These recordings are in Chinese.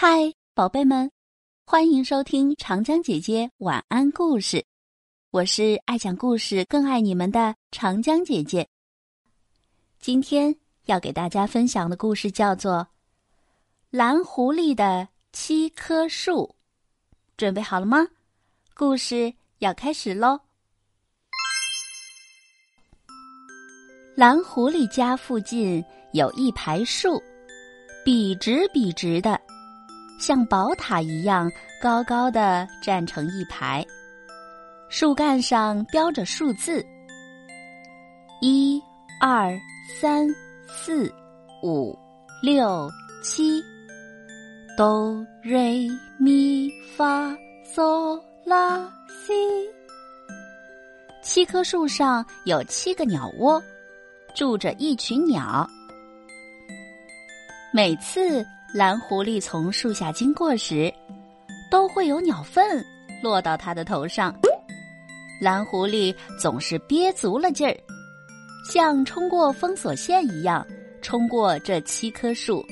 嗨，宝贝们，欢迎收听长江姐姐晚安故事。我是爱讲故事、更爱你们的长江姐姐。今天要给大家分享的故事叫做《蓝狐狸的七棵树》。准备好了吗？故事要开始喽！蓝狐狸家附近有一排树，笔直笔直的。像宝塔一样高高的站成一排，树干上标着数字：一、二、三、四、五、六、七，哆、瑞、咪、发、嗦、拉、西。七棵树上有七个鸟窝，住着一群鸟。每次。蓝狐狸从树下经过时，都会有鸟粪落到它的头上。蓝狐狸总是憋足了劲儿，像冲过封锁线一样冲过这七棵树。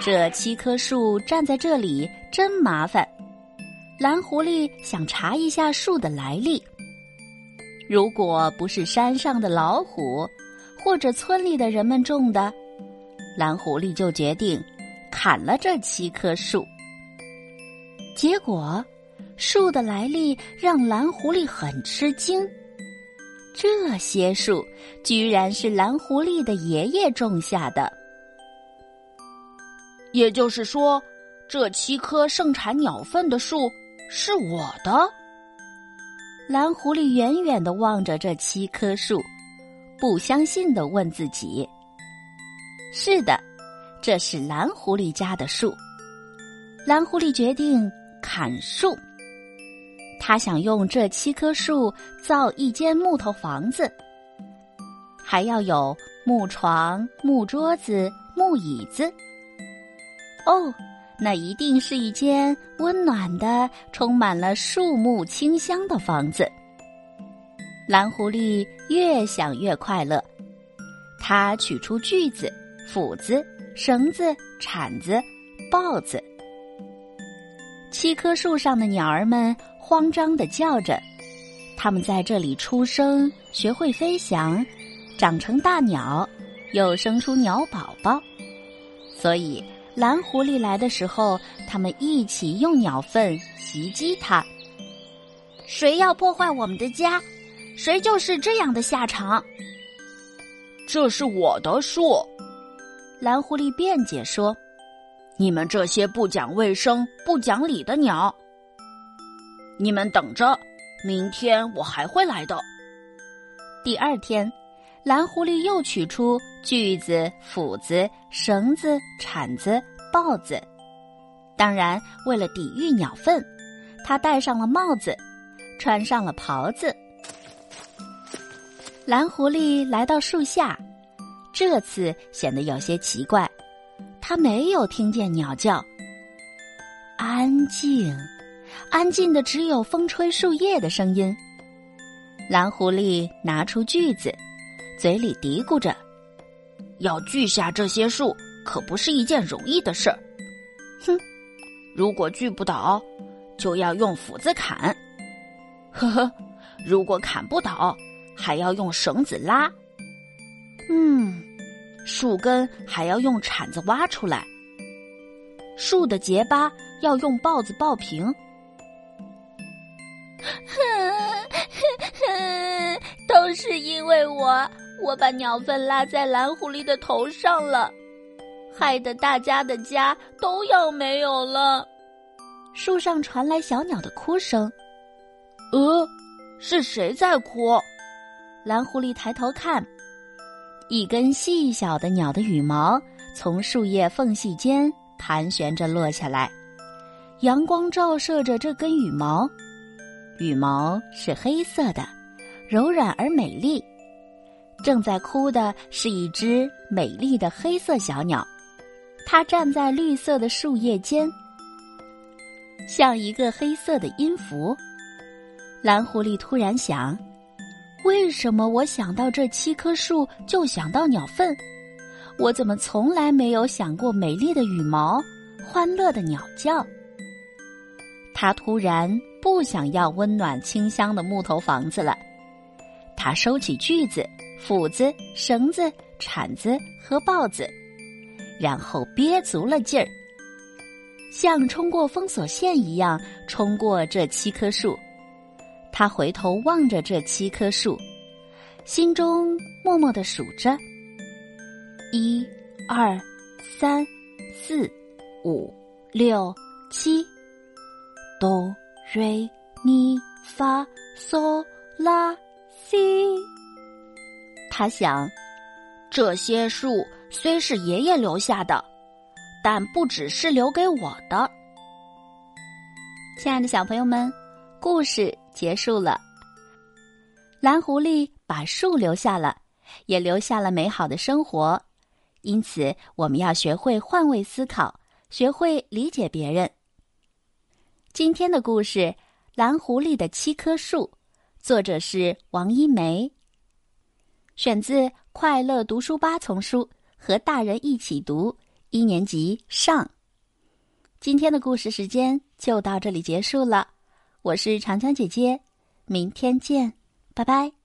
这七棵树站在这里真麻烦。蓝狐狸想查一下树的来历。如果不是山上的老虎，或者村里的人们种的。蓝狐狸就决定砍了这七棵树。结果，树的来历让蓝狐狸很吃惊。这些树居然是蓝狐狸的爷爷种下的。也就是说，这七棵盛产鸟粪的树是我的。蓝狐狸远远的望着这七棵树，不相信的问自己。是的，这是蓝狐狸家的树。蓝狐狸决定砍树。他想用这七棵树造一间木头房子，还要有木床、木桌子、木椅子。哦，那一定是一间温暖的、充满了树木清香的房子。蓝狐狸越想越快乐，他取出锯子。斧子、绳子、铲子、刨子，七棵树上的鸟儿们慌张的叫着。它们在这里出生，学会飞翔，长成大鸟，又生出鸟宝宝。所以蓝狐狸来的时候，它们一起用鸟粪袭击它。谁要破坏我们的家，谁就是这样的下场。这是我的树。蓝狐狸辩解说：“你们这些不讲卫生、不讲理的鸟，你们等着，明天我还会来的。”第二天，蓝狐狸又取出锯子、斧子、绳子、铲子、刨子。当然，为了抵御鸟粪，他戴上了帽子，穿上了袍子。蓝狐狸来到树下。这次显得有些奇怪，他没有听见鸟叫。安静，安静的只有风吹树叶的声音。蓝狐狸拿出锯子，嘴里嘀咕着：“要锯下这些树，可不是一件容易的事儿。”哼，如果锯不倒，就要用斧子砍。呵呵，如果砍不倒，还要用绳子拉。嗯。树根还要用铲子挖出来，树的结疤要用刨子刨平。都是因为我，我把鸟粪拉在蓝狐狸的头上了，害得大家的家都要没有了。树上传来小鸟的哭声。呃，是谁在哭？蓝狐狸抬头看。一根细小的鸟的羽毛从树叶缝隙间盘旋着落下来，阳光照射着这根羽毛，羽毛是黑色的，柔软而美丽。正在哭的是一只美丽的黑色小鸟，它站在绿色的树叶间，像一个黑色的音符。蓝狐狸突然想。为什么我想到这七棵树就想到鸟粪？我怎么从来没有想过美丽的羽毛欢乐的鸟叫。他突然不想要温暖清香的木头房子了，他收起锯子、斧子、绳子、铲子和刨子，然后憋足了劲儿，像冲过封锁线一样冲过这七棵树。他回头望着这七棵树，心中默默的数着：一、二、三、四、五、六、七。哆瑞咪发嗦拉西，他想，这些树虽是爷爷留下的，但不只是留给我的。亲爱的小朋友们，故事结束了。蓝狐狸把树留下了，也留下了美好的生活。因此，我们要学会换位思考，学会理解别人。今天的故事《蓝狐狸的七棵树》，作者是王一梅，选自《快乐读书吧》丛书《和大人一起读》一年级上。今天的故事时间就到这里结束了，我是长江姐姐，明天见，拜拜。